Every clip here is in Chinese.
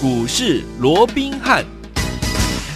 股市罗宾汉。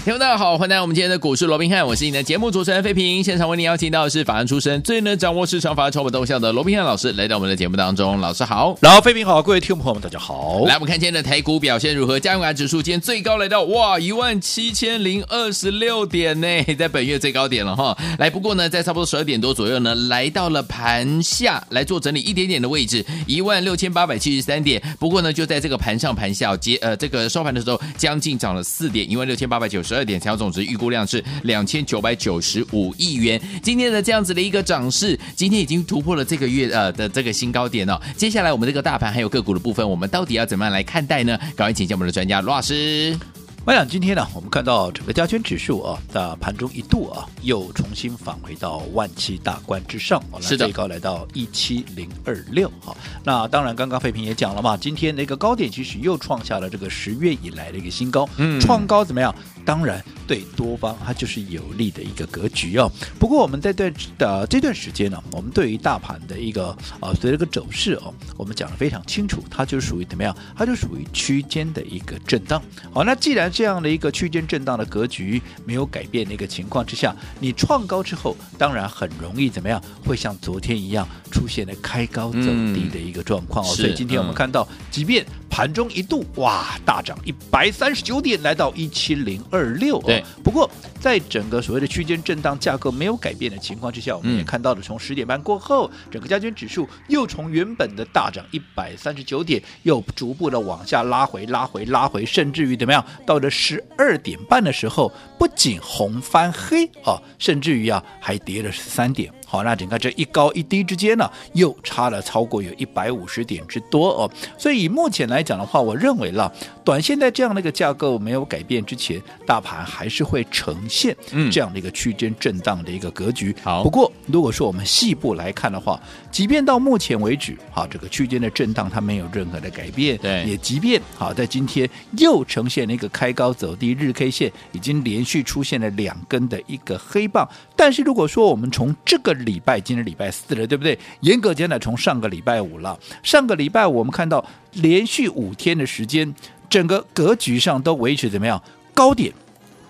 听众大家好，欢迎来到我们今天的股市罗宾汉，我是你的节目主持人费平。现场为您邀请到的是法案出身、最能掌握市场法律筹码动向的罗宾汉老师，来到我们的节目当中。老师好，然后费平好，各位听众朋友们大家好。来，我们看今天的台股表现如何？加权指数今天最高来到哇一万七千零二十六点呢，在本月最高点了哈。来，不过呢，在差不多十二点多左右呢，来到了盘下来做整理一点点的位置，一万六千八百七十三点。不过呢，就在这个盘上盘下接呃这个收盘的时候，将近涨了四点，一万六千八百九十二点，成交总值。预估量是两千九百九十五亿元。今天的这样子的一个涨势，今天已经突破了这个月呃的这个新高点哦。接下来我们这个大盘还有个股的部分，我们到底要怎么样来看待呢？赶快请教我们的专家罗老师。我想今天呢，我们看到整个加权指数啊，在盘中一度啊，又重新返回到万七大关之上，是的，最高来到一七零二六。好，那当然，刚刚费平也讲了嘛，今天那个高点其实又创下了这个十月以来的一个新高，嗯，创高怎么样？当然对多方它就是有利的一个格局哦。不过我们在对的这段时间呢，我们对于大盘的一个啊，随着个走势哦，我们讲的非常清楚，它就属于怎么样？它就属于区间的一个震荡。好，那既然这样的一个区间震荡的格局没有改变的一个情况之下，你创高之后，当然很容易怎么样，会像昨天一样出现了开高走低的一个状况哦。嗯、所以今天我们看到，即便盘中一度哇大涨一百三十九点，来到一七零二六。对，不过在整个所谓的区间震荡架构没有改变的情况之下，我们也看到了从十点半过后，整个加权指数又从原本的大涨一百三十九点，又逐步的往下拉回，拉回，拉回，甚至于怎么样，到了十。二点半的时候，不仅红翻黑啊，甚至于啊还跌了十三点。好，那整个这一高一低之间呢，又差了超过有一百五十点之多哦。所以以目前来讲的话，我认为了短线在这样的一个架构没有改变之前，大盘还是会呈现这样的一个区间震荡的一个格局。好，不过如果说我们细部来看的话，即便到目前为止，哈，这个区间的震荡它没有任何的改变，对，也即便好在今天又呈现了一个开高走低，日 K 线已经连续出现了两根的一个黑棒。但是如果说我们从这个礼拜，今天礼拜四了，对不对？严格讲呢，从上个礼拜五了，上个礼拜五我们看到连续五天的时间，整个格局上都维持怎么样？高点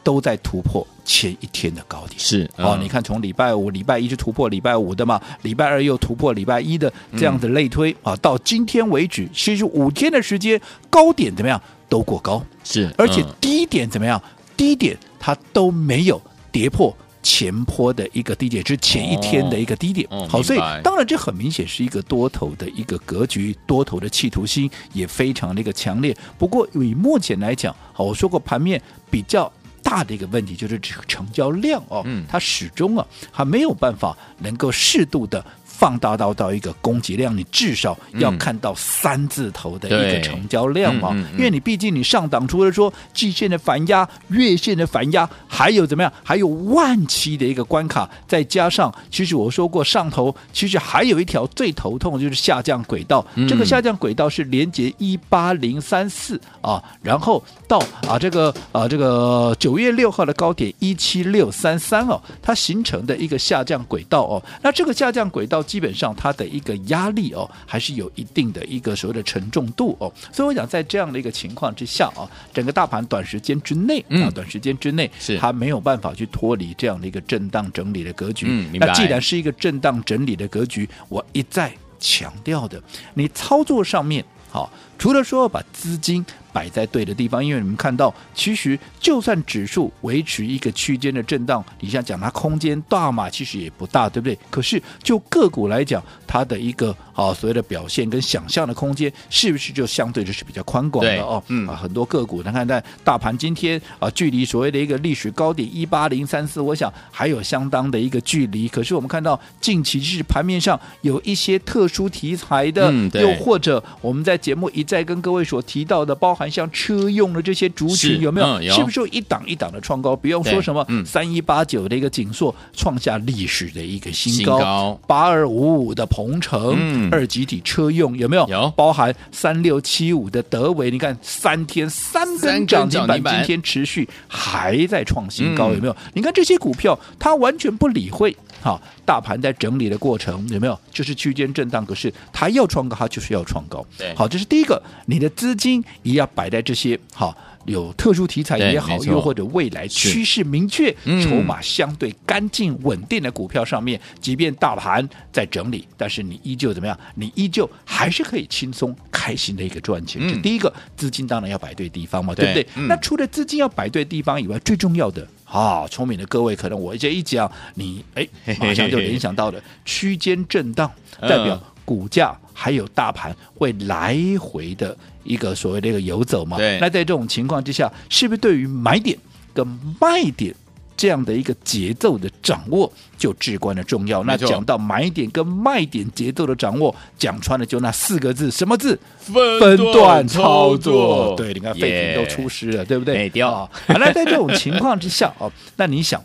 都在突破前一天的高点，是、嗯、哦。你看，从礼拜五、礼拜一就突破礼拜五的嘛，礼拜二又突破礼拜一的这样子类推、嗯、啊，到今天为止，其实五天的时间，高点怎么样？都过高，是，而且低点怎么样？低点它都没有跌破。前坡的一个低点，是前一天的一个低点。哦、好，所以当然这很明显是一个多头的一个格局，多头的企图心也非常的一个强烈。不过以目前来讲，好，我说过盘面比较大的一个问题就是这个成交量哦，嗯、它始终啊还没有办法能够适度的。放大到到一个供给量，你至少要看到三字头的一个成交量嘛？因为你毕竟你上档除了说季线的反压、月线的反压，还有怎么样？还有万期的一个关卡，再加上其实我说过上头其实还有一条最头痛的就是下降轨道。这个下降轨道是连接一八零三四啊，然后到啊这个啊这个九月六号的高点一七六三三哦，它形成的一个下降轨道哦。那这个下降轨道。基本上它的一个压力哦，还是有一定的一个所谓的承重度哦，所以我想在这样的一个情况之下啊，整个大盘短时间之内啊，短时间之内是。它没有办法去脱离这样的一个震荡整理的格局。嗯，那既然是一个震荡整理的格局，我一再强调的，你操作上面好，除了说把资金。摆在对的地方，因为你们看到，其实就算指数维持一个区间的震荡，你像讲它空间大嘛，其实也不大，对不对？可是就个股来讲，它的一个啊所谓的表现跟想象的空间，是不是就相对就是比较宽广的哦？嗯啊，很多个股，你看在大盘今天啊，距离所谓的一个历史高点一八零三四，我想还有相当的一个距离。可是我们看到近期是盘面上有一些特殊题材的，嗯、又或者我们在节目一再跟各位所提到的，包含。像车用的这些族群有没有？嗯、有是不是有一档一档的创高？不用说什么三一八九的一个紧缩创下历史的一个新高，八二五五的鹏程、嗯、二极体车用有没有？有，包含三六七五的德维，你看三天三根涨停板，今天持续还在创新高，有没有？嗯、你看这些股票，它完全不理会。好，大盘在整理的过程有没有？就是区间震荡，可是它要创高，它就是要创高。对，好，这是第一个，你的资金也要摆在这些好。有特殊题材也好，又或者未来趋势明确、筹码相对干净稳定的股票上面，即便大盘在整理，但是你依旧怎么样？你依旧还是可以轻松开心的一个赚钱。这、嗯、第一个，资金当然要摆对地方嘛，对，对不对？嗯、那除了资金要摆对地方以外，最重要的啊，聪明的各位，可能我这一讲，你 哎，马上就联想到了区间震荡，代表股价还有大盘会来回的。一个所谓的一个游走嘛，对，那在这种情况之下，是不是对于买点跟卖点这样的一个节奏的掌握就至关的重要？那讲到买点跟卖点节奏的掌握，讲穿了就那四个字，什么字？分段操作。对，你看废品都出师了对不对？没掉。好，那在这种情况之下哦，那你想？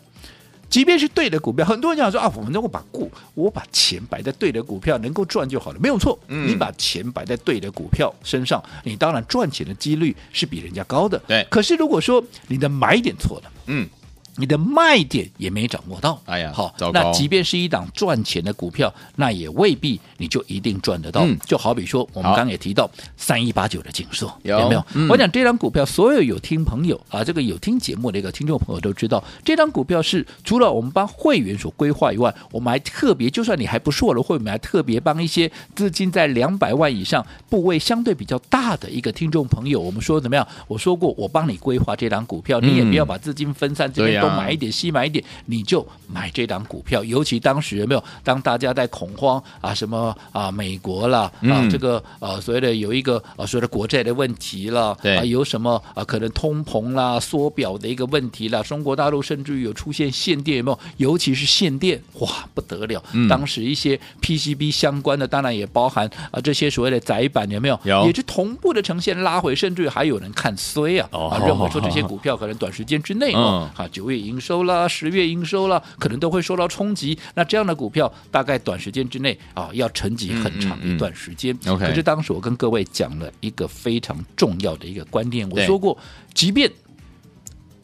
即便是对的股票，很多人讲说啊，我们能够把股，我把钱摆在对的股票，能够赚就好了，没有错。嗯、你把钱摆在对的股票身上，你当然赚钱的几率是比人家高的。对。可是如果说你的买点错了，嗯。你的卖点也没掌握到，哎呀，好，那即便是一档赚钱的股票，那也未必你就一定赚得到。嗯、就好比说，我们刚刚也提到三一八九的景硕，有。没有？嗯、我讲这张股票，所有有听朋友啊，这个有听节目的一个听众朋友都知道，这张股票是除了我们帮会员所规划以外，我们还特别，就算你还不是我的会员，还特别帮一些资金在两百万以上、部位相对比较大的一个听众朋友，我们说怎么样？我说过，我帮你规划这张股票，你也不要把资金分散这边都。买一点，西买一点，你就买这档股票。尤其当时有没有？当大家在恐慌啊，什么啊，美国啦，啊，这个呃，所谓的有一个呃，所谓的国债的问题了，对啊，有什么啊，可能通膨啦、缩表的一个问题啦，中国大陆甚至于有出现限电，有没有？尤其是限电，哇，不得了！嗯、当时一些 PCB 相关的，当然也包含啊，这些所谓的窄板有没有？有，也是同步的呈现拉回，甚至于还有人看衰啊，认为说这些 股票可能短时间之内哦，啊，九营收啦，十月营收啦，可能都会受到冲击。那这样的股票，大概短时间之内啊，要沉寂很长一段时间。可是当时我跟各位讲了一个非常重要的一个观念，我说过，即便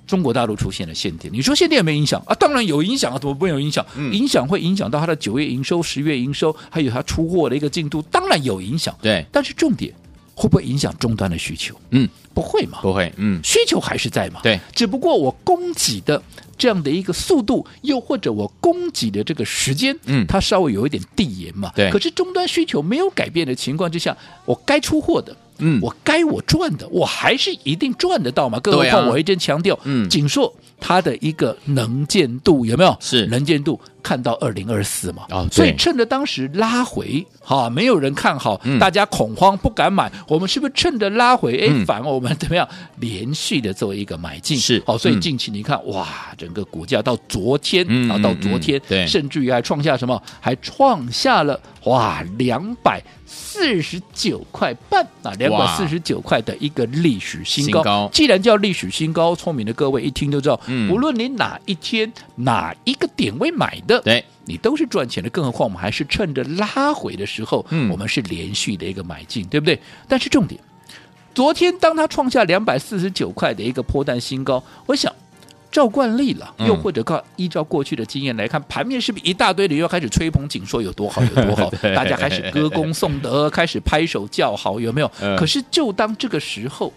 中国大陆出现了限电，你说限电有没有影响啊？当然有影响啊，怎么不会有影响？影响会影响到它的九月营收、十月营收，还有它出货的一个进度，当然有影响。对，但是重点。会不会影响终端的需求？嗯，不会嘛，不会。嗯，需求还是在嘛。对，只不过我供给的这样的一个速度，又或者我供给的这个时间，嗯，它稍微有一点递延嘛。对。可是终端需求没有改变的情况之下，我该出货的，嗯，我该我赚的，我还是一定赚得到嘛。更何况我一直强调，嗯，锦硕它的一个能见度有没有？是能见度。看到二零二四嘛，哦，所以趁着当时拉回，哈，没有人看好，嗯、大家恐慌不敢买，我们是不是趁着拉回，哎、嗯，反而我们怎么样连续的做一个买进？是，好，所以近期你看，嗯、哇，整个股价到昨天，嗯、啊，到昨天，对，甚至于还创下什么？还创下了哇，两百四十九块半啊，两百四十九块的一个历史新高。新高既然叫历史新高，聪明的各位一听就知道，嗯，无论你哪一天哪一个点位买的。对，你都是赚钱的，更何况我们还是趁着拉回的时候，嗯，我们是连续的一个买进，对不对？但是重点，昨天当它创下两百四十九块的一个破蛋新高，我想照惯例了，又或者靠依照过去的经验来看，盘面是不是一大堆人又开始吹捧紧说有多好有多好，大家开始歌功颂德，开始拍手叫好，有没有？可是就当这个时候。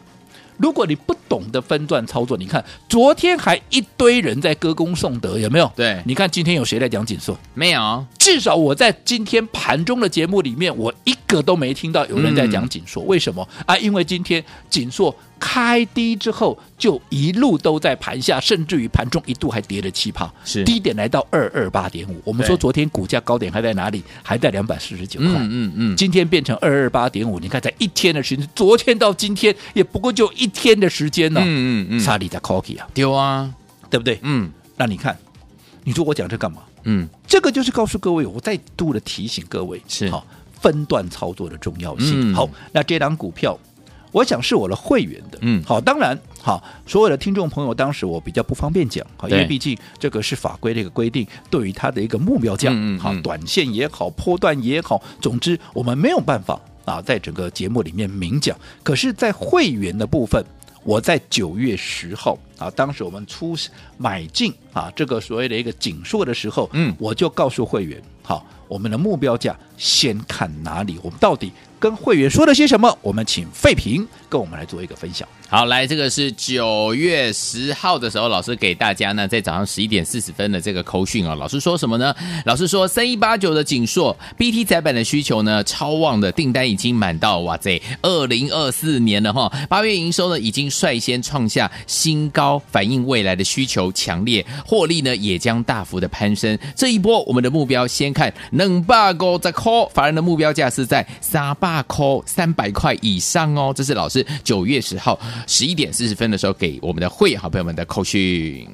如果你不懂得分段操作，你看昨天还一堆人在歌功颂德，有没有？对，你看今天有谁在讲紧缩？没有。至少我在今天盘中的节目里面，我一个都没听到有人在讲紧缩。嗯、为什么啊？因为今天紧缩。开低之后就一路都在盘下，甚至于盘中一度还跌了七趴，是低点来到二二八点五。我们说昨天股价高点还在哪里？还在两百四十九块。嗯嗯，嗯今天变成二二八点五。你看，在一天的时间，昨天到今天也不过就一天的时间呢。嗯嗯嗯，差里在 cookie 啊，丢啊，对不对？嗯，那你看，你说我讲这干嘛？嗯，这个就是告诉各位，我再度的提醒各位，是好分段操作的重要性。嗯、好，那这档股票。我想是我的会员的，嗯，好，当然，好，所有的听众朋友，当时我比较不方便讲，好，因为毕竟这个是法规的一个规定，对于它的一个目标价，嗯，好，短线也好，波段也好，总之我们没有办法啊，在整个节目里面明讲。可是，在会员的部分，我在九月十号啊，当时我们出买进啊这个所谓的一个紧缩的时候，嗯，我就告诉会员，好，我们的目标价先看哪里，我们到底跟会员说了些什么？我们请费平跟我们来做一个分享。好，来，这个是九月十号的时候，老师给大家呢，在早上十一点四十分的这个扣讯啊，老师说什么呢？老师说三一八九的景硕 BT 载板的需求呢超旺的订单已经满到哇塞，二零二四年了哈，八月营收呢已经率先创下新高，反映未来的需求强烈，获利呢也将大幅的攀升。这一波我们的目标先看能把够再扣，法人的目标价是在三八扣三百块以上哦，这是老师九月十号。十一点四十分的时候，给我们的会员好朋友们的扣讯。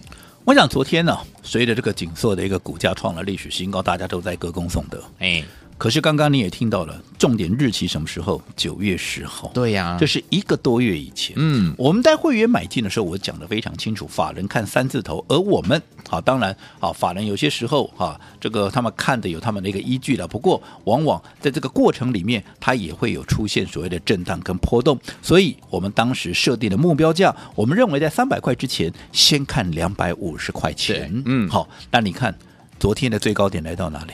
我想昨天呢，随着这个紧缩的一个股价创了历史新高，大家都在歌功颂德。哎。可是刚刚你也听到了，重点日期什么时候？九月十号。对呀，这是一个多月以前。嗯，我们在会员买进的时候，我讲的非常清楚，法人看三字头，而我们啊，当然啊，法人有些时候啊，这个他们看的有他们的一个依据了。不过，往往在这个过程里面，它也会有出现所谓的震荡跟波动。所以我们当时设定的目标价，我们认为在三百块之前，先看两百五十块钱。嗯，好，那你看昨天的最高点来到哪里？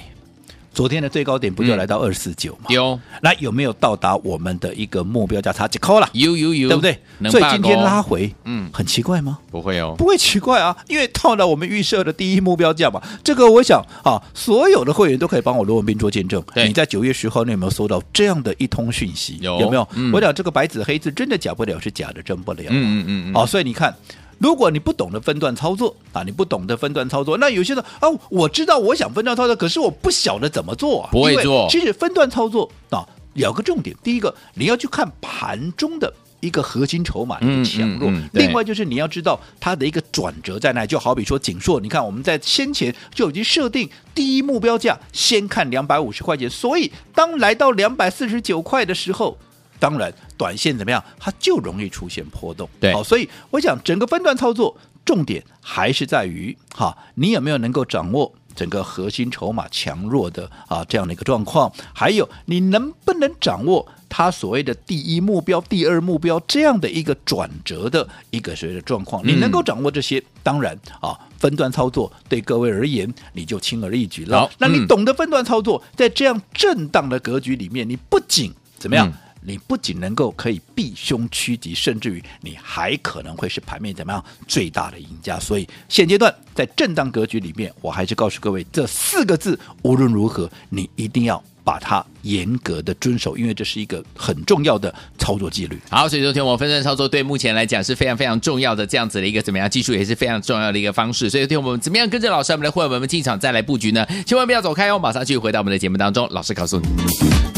昨天的最高点不就来到二四九吗？有，那有没有到达我们的一个目标价差几扣了？有有有，对不对？所以今天拉回，嗯，很奇怪吗？不会哦，不会奇怪啊，因为到了我们预设的第一目标价嘛。这个我想啊，所有的会员都可以帮我罗文斌做见证。你在九月十号，你有没有收到这样的一通讯息？有，有没有？嗯、我讲这个白纸黑字，真的假不了，是假的真不了。嗯嗯嗯。好，所以你看。如果你不懂得分段操作啊，你不懂得分段操作，那有些人哦，我知道我想分段操作，可是我不晓得怎么做啊，不会做。其实分段操作啊，有个重点，第一个你要去看盘中的一个核心筹码的一个强弱，嗯嗯嗯、另外就是你要知道它的一个转折在哪，就好比说景硕，你看我们在先前就已经设定第一目标价，先看两百五十块钱，所以当来到两百四十九块的时候。当然，短线怎么样，它就容易出现波动。对，好，所以我想整个分段操作重点还是在于哈，你有没有能够掌握整个核心筹码强弱的啊这样的一个状况，还有你能不能掌握它所谓的第一目标、第二目标这样的一个转折的一个所谓的状况，你能够掌握这些，嗯、当然啊，分段操作对各位而言你就轻而易举了。好，那你懂得分段操作，在这样震荡的格局里面，你不仅怎么样？嗯你不仅能够可以避凶趋吉，甚至于你还可能会是盘面怎么样最大的赢家。所以现阶段在震荡格局里面，我还是告诉各位这四个字：无论如何，你一定要把它严格的遵守，因为这是一个很重要的操作纪律。好，所以昨天我分段操作对目前来讲是非常非常重要的，这样子的一个怎么样技术也是非常重要的一个方式。所以昨天我们怎么样跟着老师我们的会员们进场再来布局呢？千万不要走开哦，马上继续回到我们的节目当中，老师告诉你。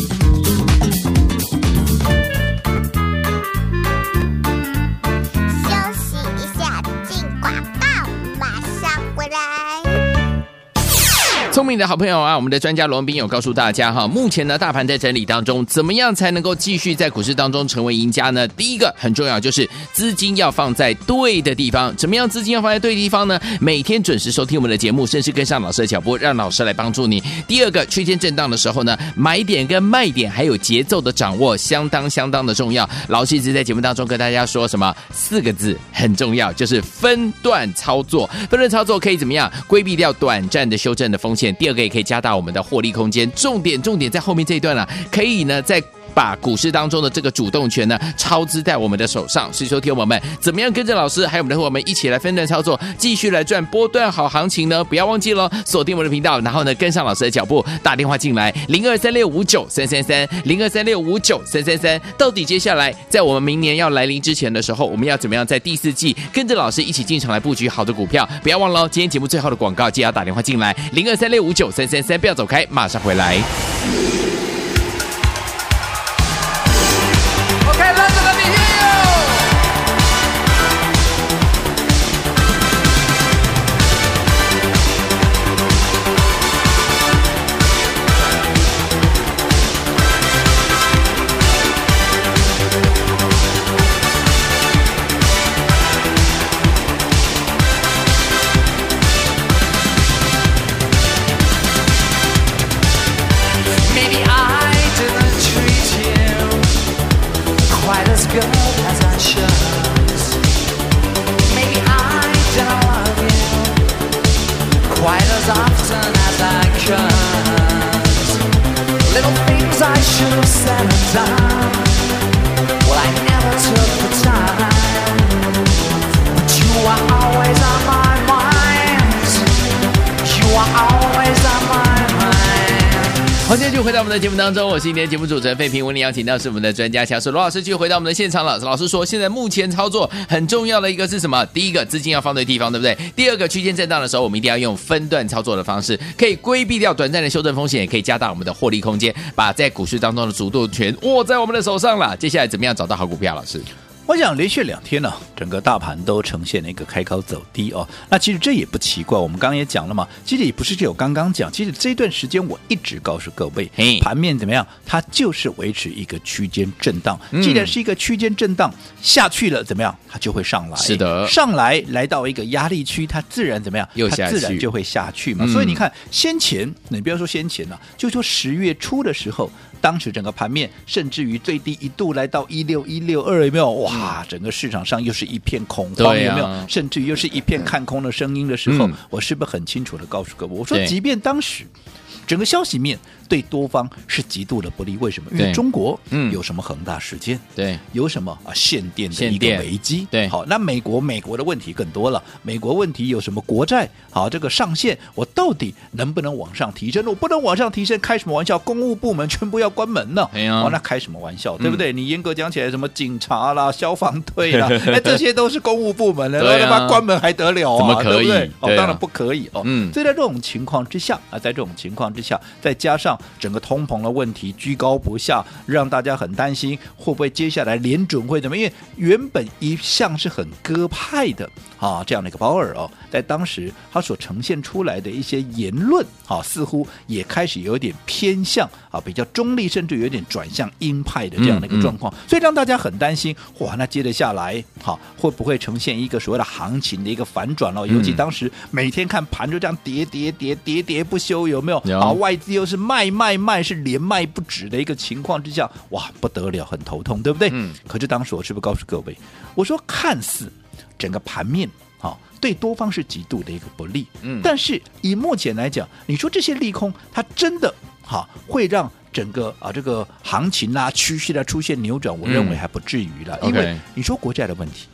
聪明的好朋友啊，我们的专家罗文彬有告诉大家哈，目前呢大盘在整理当中，怎么样才能够继续在股市当中成为赢家呢？第一个很重要就是资金要放在对的地方，怎么样资金要放在对的地方呢？每天准时收听我们的节目，甚至跟上老师的脚步，让老师来帮助你。第二个区间震荡的时候呢，买点跟卖点还有节奏的掌握相当相当的重要。老师一直在节目当中跟大家说什么四个字很重要，就是分段操作。分段操作可以怎么样规避掉短暂的修正的风险？第二个也可以加大我们的获利空间，重点重点在后面这一段了，可以呢在。把股市当中的这个主动权呢，操之在我们的手上。所以说，听我们怎么样跟着老师，还有我们的伙伴们一起来分段操作，继续来赚波段好行情呢？不要忘记了锁定我们的频道，然后呢跟上老师的脚步，打电话进来零二三六五九三三三零二三六五九三三三。到底接下来在我们明年要来临之前的时候，我们要怎么样在第四季跟着老师一起进场来布局好的股票？不要忘了今天节目最后的广告，记得要打电话进来零二三六五九三三三，不要走开，马上回来。在节目当中，我是今天节目主持人费平，为您邀请到是我们的专家强势罗老师，继续回到我们的现场了。老师说，现在目前操作很重要的一个是什么？第一个资金要放对地方，对不对？第二个区间震荡的时候，我们一定要用分段操作的方式，可以规避掉短暂的修正风险，也可以加大我们的获利空间，把在股市当中的主动权握在我们的手上了。接下来怎么样找到好股票？老师？我想连续两天呢、啊，整个大盘都呈现了一个开高走低哦。那其实这也不奇怪，我们刚刚也讲了嘛。其实也不是只有刚刚讲，其实这段时间我一直告诉各位，盘面怎么样？它就是维持一个区间震荡。既然是一个区间震荡下去了，怎么样？它就会上来。是的，上来来到一个压力区，它自然怎么样？它自然就会下去嘛。所以你看，先前你不要说先前了、啊，就说十月初的时候。当时整个盘面甚至于最低一度来到一六一六二，有没有？哇，整个市场上又是一片恐慌，有没有？甚至于又是一片看空的声音的时候，我是不是很清楚的告诉各位？我说，即便当时整个消息面。对多方是极度的不利，为什么？因为中国有什么恒大事件？对，有什么啊限电的一个危机？对，好，那美国美国的问题更多了。美国问题有什么国债？好，这个上限我到底能不能往上提升？我不能往上提升，开什么玩笑？公务部门全部要关门呢？哎呀，哦，那开什么玩笑？对不对？你严格讲起来，什么警察啦、消防队啦，哎，这些都是公务部门的，那他妈关门还得了啊？怎么可以？哦，当然不可以哦。嗯，所以在这种情况之下啊，在这种情况之下，再加上整个通膨。的问题居高不下，让大家很担心会不会接下来联准会怎么？因为原本一向是很鸽派的啊，这样的一个鲍尔哦，在当时他所呈现出来的一些言论啊，似乎也开始有点偏向啊，比较中立，甚至有点转向鹰派的这样的一个状况，嗯嗯、所以让大家很担心。哇，那接着下来，好、啊、会不会呈现一个所谓的行情的一个反转哦？尤其当时每天看盘就这样跌跌跌跌跌不休，有没有？有啊，外资又是卖卖卖，是。连卖不止的一个情况之下，哇，不得了，很头痛，对不对？嗯。可是当时我是不是告诉各位，我说看似整个盘面啊，对多方是极度的一个不利，嗯。但是以目前来讲，你说这些利空，它真的哈会让整个啊这个行情啊趋势啊出现扭转？我认为还不至于了，因为你说国债的问题，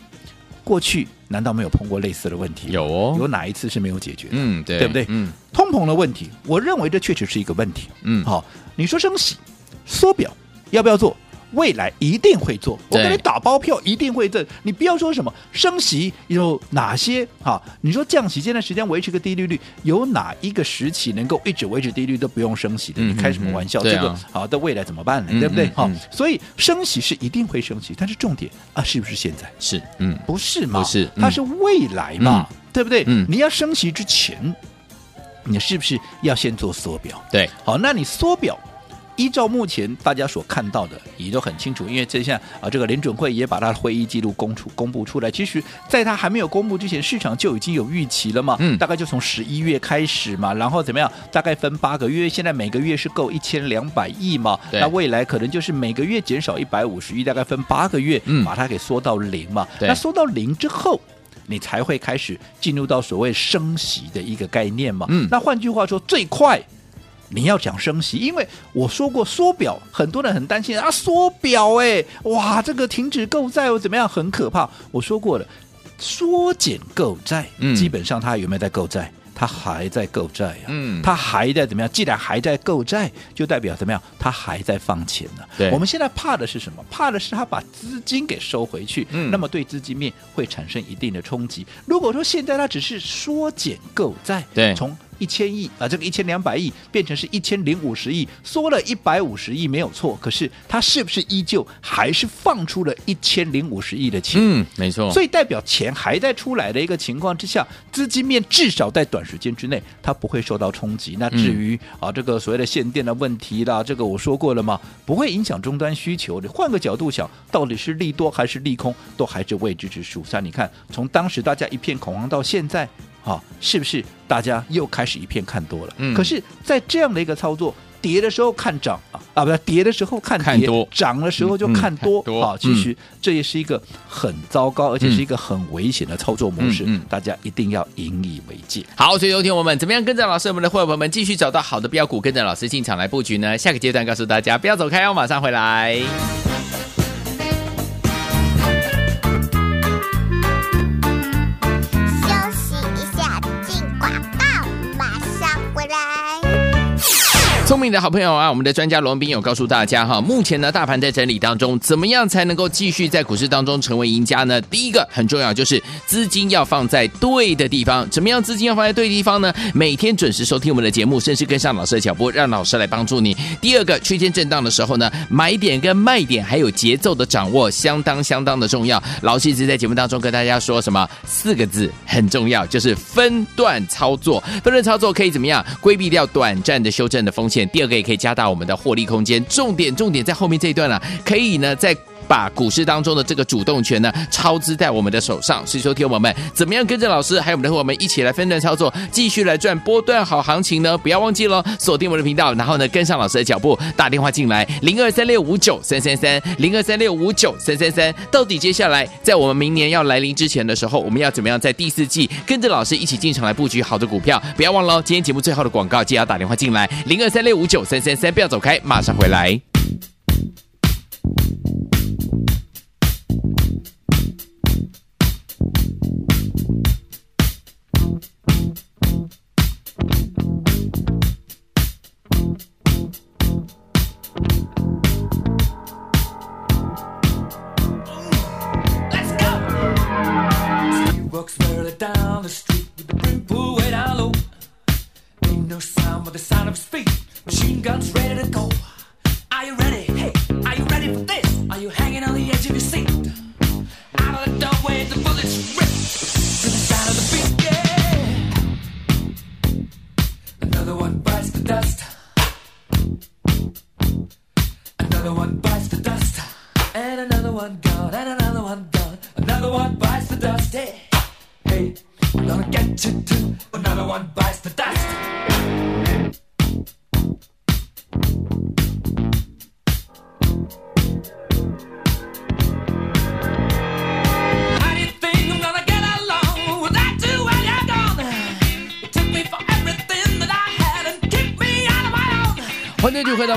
过去难道没有碰过类似的问题？有哦，有哪一次是没有解决的？嗯，对，对不对？嗯。通膨的问题，我认为这确实是一个问题。嗯，好。你说升息、缩表要不要做？未来一定会做，我跟你打包票，一定会挣。你不要说什么升息有哪些哈？你说降息，这段时间维持个低利率，有哪一个时期能够一直维持低利率都不用升息的？你开什么玩笑？这个好，的未来怎么办呢？对不对？好，所以升息是一定会升息，但是重点啊，是不是现在？是，嗯，不是嘛？不是，它是未来嘛？对不对？嗯，你要升息之前，你是不是要先做缩表？对，好，那你缩表。依照目前大家所看到的，也都很清楚，因为这下啊，这个联准会也把他的会议记录公出公布出来。其实，在他还没有公布之前，市场就已经有预期了嘛。嗯，大概就从十一月开始嘛，然后怎么样？大概分八个月，现在每个月是够一千两百亿嘛。那未来可能就是每个月减少一百五十亿，大概分八个月，把它给缩到零嘛。那缩到零之后，你才会开始进入到所谓升息的一个概念嘛。嗯。那换句话说，最快。你要讲升息，因为我说过缩表，很多人很担心啊，缩表哎，哇，这个停止购债又怎么样，很可怕。我说过了，缩减购债，嗯，基本上他有没有在购债？他还在购债呀，嗯，他还在怎么样？既然还在购债，就代表怎么样？他还在放钱呢。对，我们现在怕的是什么？怕的是他把资金给收回去，嗯，那么对资金面会产生一定的冲击。如果说现在他只是缩减购债，对，从一千亿啊，这个一千两百亿变成是一千零五十亿，缩了一百五十亿没有错。可是它是不是依旧还是放出了一千零五十亿的钱？嗯，没错。所以代表钱还在出来的一个情况之下，资金面至少在短时间之内它不会受到冲击。那至于、嗯、啊这个所谓的限电的问题啦，这个我说过了嘛，不会影响终端需求你。换个角度想，到底是利多还是利空，都还是未知之数。所以你看，从当时大家一片恐慌到现在。好，是不是大家又开始一片看多了？嗯，可是，在这样的一个操作，跌的时候看涨啊啊，不是跌的时候看跌，涨的时候就看多，嗯嗯、好，其实这也是一个很糟糕，而且是一个很危险的操作模式，嗯嗯、大家一定要引以为戒。好，所以有听我们怎么样跟着老师，我们的会员朋友们继续找到好的标股，跟着老师进场来布局呢？下个阶段告诉大家，不要走开哦，马上回来。聪明的好朋友啊，我们的专家罗宾有告诉大家哈，目前呢大盘在整理当中，怎么样才能够继续在股市当中成为赢家呢？第一个很重要就是资金要放在对的地方，怎么样资金要放在对的地方呢？每天准时收听我们的节目，甚至跟上老师的脚步，让老师来帮助你。第二个区间震荡的时候呢，买点跟卖点还有节奏的掌握相当相当的重要。老师一直在节目当中跟大家说什么四个字很重要，就是分段操作。分段操作可以怎么样规避掉短暂的修正的风险？第二个也可以加大我们的获利空间，重点重点在后面这一段了、啊，可以呢在把股市当中的这个主动权呢操之在我们的手上。所以说，听我们怎么样跟着老师还有我们的伙伴们一起来分段操作，继续来赚波段好行情呢？不要忘记了锁定我们的频道，然后呢跟上老师的脚步，打电话进来零二三六五九三三三零二三六五九三三三。到底接下来在我们明年要来临之前的时候，我们要怎么样在第四季跟着老师一起进场来布局好的股票？不要忘了今天节目最后的广告，记得要打电话进来零二三五九三三三，不要走开，马上回来。欢迎 继续回到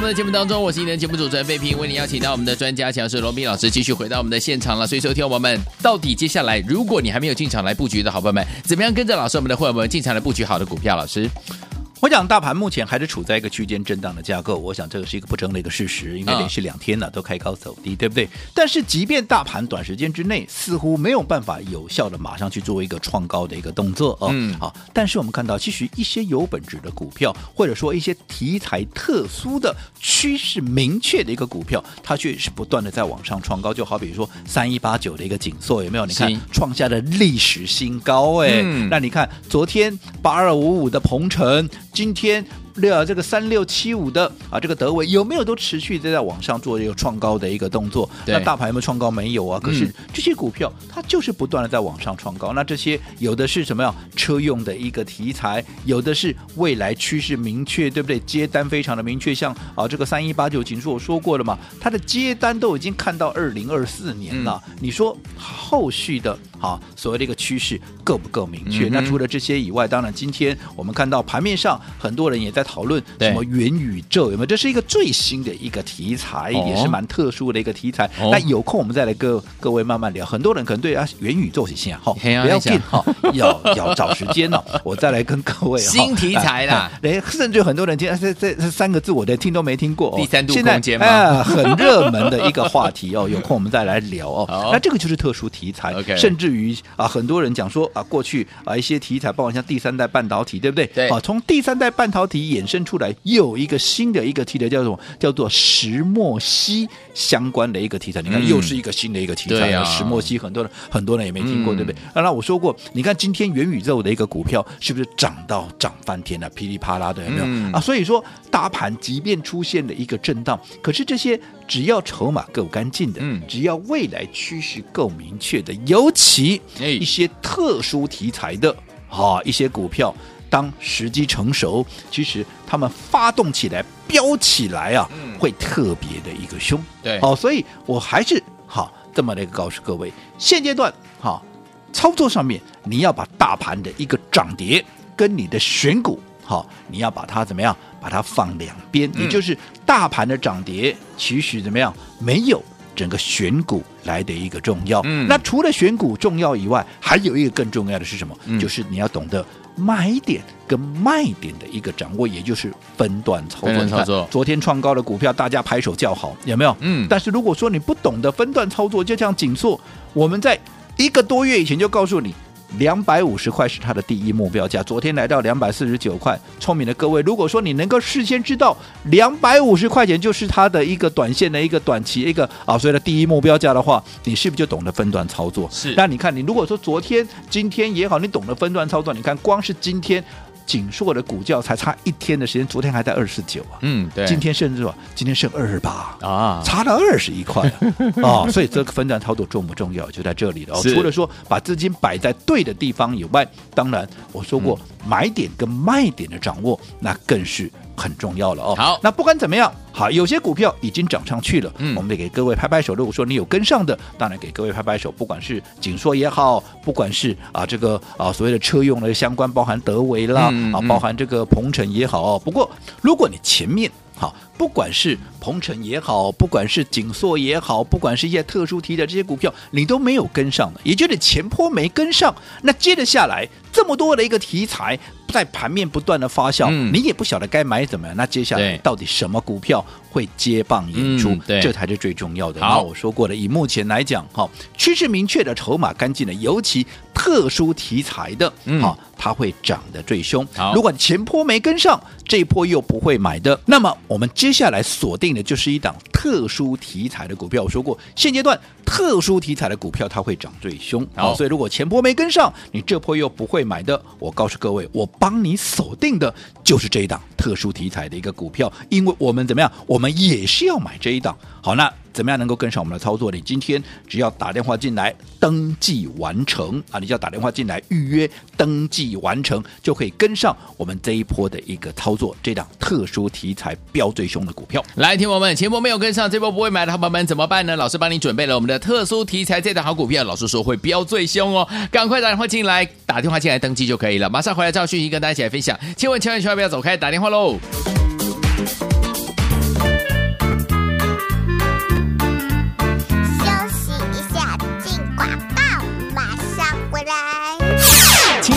我们的节目当中，我是一天的节目主持人费平，为你邀请到我们的专家强势罗斌老师继续回到我们的现场了。所以，说听我们到底接下来，如果你还没有进场来布局的好朋友们，怎么样跟着老师我们的会员们进场来布局好的股票？老师。我讲大盘目前还是处在一个区间震荡的架构，我想这个是一个不争的一个事实，因为连续两天呢都开高走低，对不对？但是即便大盘短时间之内似乎没有办法有效的马上去做一个创高的一个动作哦，嗯，好，但是我们看到其实一些有本质的股票，或者说一些题材特殊的趋势明确的一个股票，它却是不断的在往上创高，就好比说三一八九的一个紧缩有没有？你看创下了历史新高哎，嗯、那你看昨天八二五五的鹏程。今天六这个三六七五的啊，这个德维有没有都持续在在往上做一个创高的一个动作？那大盘有没有创高？没有啊。可是这些股票它就是不断的在往上创高。嗯、那这些有的是什么样？车用的一个题材，有的是未来趋势明确，对不对？接单非常的明确，像啊这个三一八九锦硕我说过了嘛，它的接单都已经看到二零二四年了。嗯、你说后续的啊所谓的一个趋势够不够明确？嗯、那除了这些以外，当然今天我们看到盘面上很多人也在。讨论什么元宇宙有没有？这是一个最新的一个题材，也是蛮特殊的一个题材。那有空我们再来跟各位慢慢聊。很多人可能对啊元宇宙是先好，不要紧哈，要要找时间哦，我再来跟各位新题材啦。哎，甚至很多人听这这这三个字，我连听都没听过。第三度空间嘛，很热门的一个话题哦。有空我们再来聊哦。那这个就是特殊题材，甚至于啊，很多人讲说啊，过去啊一些题材，包括像第三代半导体，对不对？对。啊，从第三代半导体衍生出来又有一个新的一个题材，叫做叫做石墨烯相关的一个题材。你看，又是一个新的一个题材。啊、石墨烯很多人很多人也没听过，嗯、对不对？那我说过，你看今天元宇宙的一个股票是不是涨到涨翻天了，噼里啪啦的，有没有、嗯、啊？所以说，大盘即便出现了一个震荡，可是这些只要筹码够干净的，嗯，只要未来趋势够明确的，尤其一些特殊题材的啊，一些股票。当时机成熟，其实他们发动起来、飙起来啊，嗯、会特别的一个凶。对，哦，所以我还是好这么的一个告诉各位，现阶段好操作上面，你要把大盘的一个涨跌跟你的选股，好，你要把它怎么样？把它放两边，也就是大盘的涨跌，其实怎么样？没有。整个选股来的一个重要，嗯，那除了选股重要以外，还有一个更重要的是什么？嗯，就是你要懂得买点跟卖点的一个掌握，也就是分段操作。操作。昨天创高的股票，大家拍手叫好，有没有？嗯。但是如果说你不懂得分段操作，就像紧缩，我们在一个多月以前就告诉你。两百五十块是它的第一目标价，昨天来到两百四十九块。聪明的各位，如果说你能够事先知道两百五十块钱就是它的一个短线的一个短期一个啊，所谓的第一目标价的话，你是不是就懂得分段操作？是。那你看，你如果说昨天、今天也好，你懂得分段操作，你看光是今天。景硕的股价才差一天的时间，昨天还在二十九啊，嗯，对，今天甚至说今天剩二十八啊，差了二十一块 啊，所以这个分段操作重不重要，就在这里了。除了说把资金摆在对的地方以外，当然我说过、嗯、买点跟卖点的掌握，那更是。很重要了哦。好，那不管怎么样，好，有些股票已经涨上去了，嗯，我们得给各位拍拍手。如果说你有跟上的，当然给各位拍拍手。不管是紧缩也好，不管是啊这个啊所谓的车用的相关，包含德维啦，嗯、啊包含这个鹏程也好。不过如果你前面好，不管是鹏程也好，不管是锦硕也好，不管是一些特殊题的这些股票，你都没有跟上的，也就是前坡没跟上，那接着下来这么多的一个题材。在盘面不断的发酵，嗯、你也不晓得该买怎么样。那接下来到底什么股票会接棒演出？嗯、这才是最重要的。好，我说过了，以目前来讲，哈，趋势明确的，筹码干净的，尤其特殊题材的，嗯，好，它会涨得最凶。好，如果前坡没跟上，这一波又不会买的，那么我们接下来锁定的就是一档特殊题材的股票。我说过，现阶段特殊题材的股票它会涨最凶。好，所以如果前波没跟上，你这波又不会买的，我告诉各位，我。帮你锁定的就是这一档特殊题材的一个股票，因为我们怎么样？我们也是要买这一档。好，那怎么样能够跟上我们的操作？你今天只要打电话进来登记完成啊，你只要打电话进来预约登记完成，就可以跟上我们这一波的一个操作。这档特殊题材标最凶的股票，来，听我们前波没有跟上，这波不会买的好朋友们怎么办呢？老师帮你准备了我们的特殊题材这档好股票，老师说会标最凶哦，赶快打电话进来，打电话进来登记就可以了。马上回来，赵讯息跟大家一起来分享。千万千万千万不要走开，打电话喽！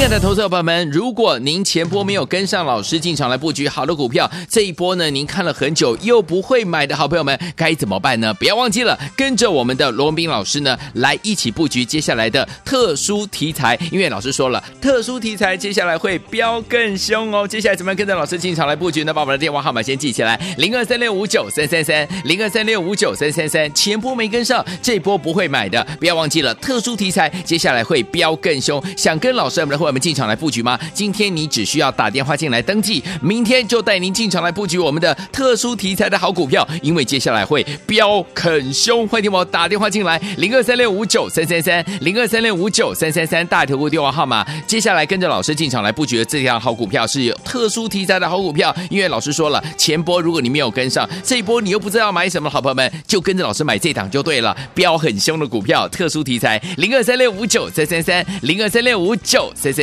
亲爱的投资者朋友们，如果您前波没有跟上老师进场来布局好的股票，这一波呢，您看了很久又不会买的好朋友们，该怎么办呢？不要忘记了，跟着我们的罗文斌老师呢，来一起布局接下来的特殊题材。因为老师说了，特殊题材接下来会飙更凶哦。接下来怎么样跟着老师进场来布局呢？把我们的电话号码先记起来：零二三六五九三三三，零二三六五九三三三。前波没跟上，这波不会买的，不要忘记了，特殊题材接下来会飙更凶。想跟老师我们的会。我们进场来布局吗？今天你只需要打电话进来登记，明天就带您进场来布局我们的特殊题材的好股票，因为接下来会飙很凶。欢迎我打电话进来，零二三六五九三三三，零二三六五九三三三，大头部电话号码。接下来跟着老师进场来布局的这样好股票是有特殊题材的好股票，因为老师说了，前波如果你没有跟上，这一波你又不知道买什么，好朋友们就跟着老师买这档就对了，飙很凶的股票，特殊题材，零二三六五九三三三，零二三六五九三三。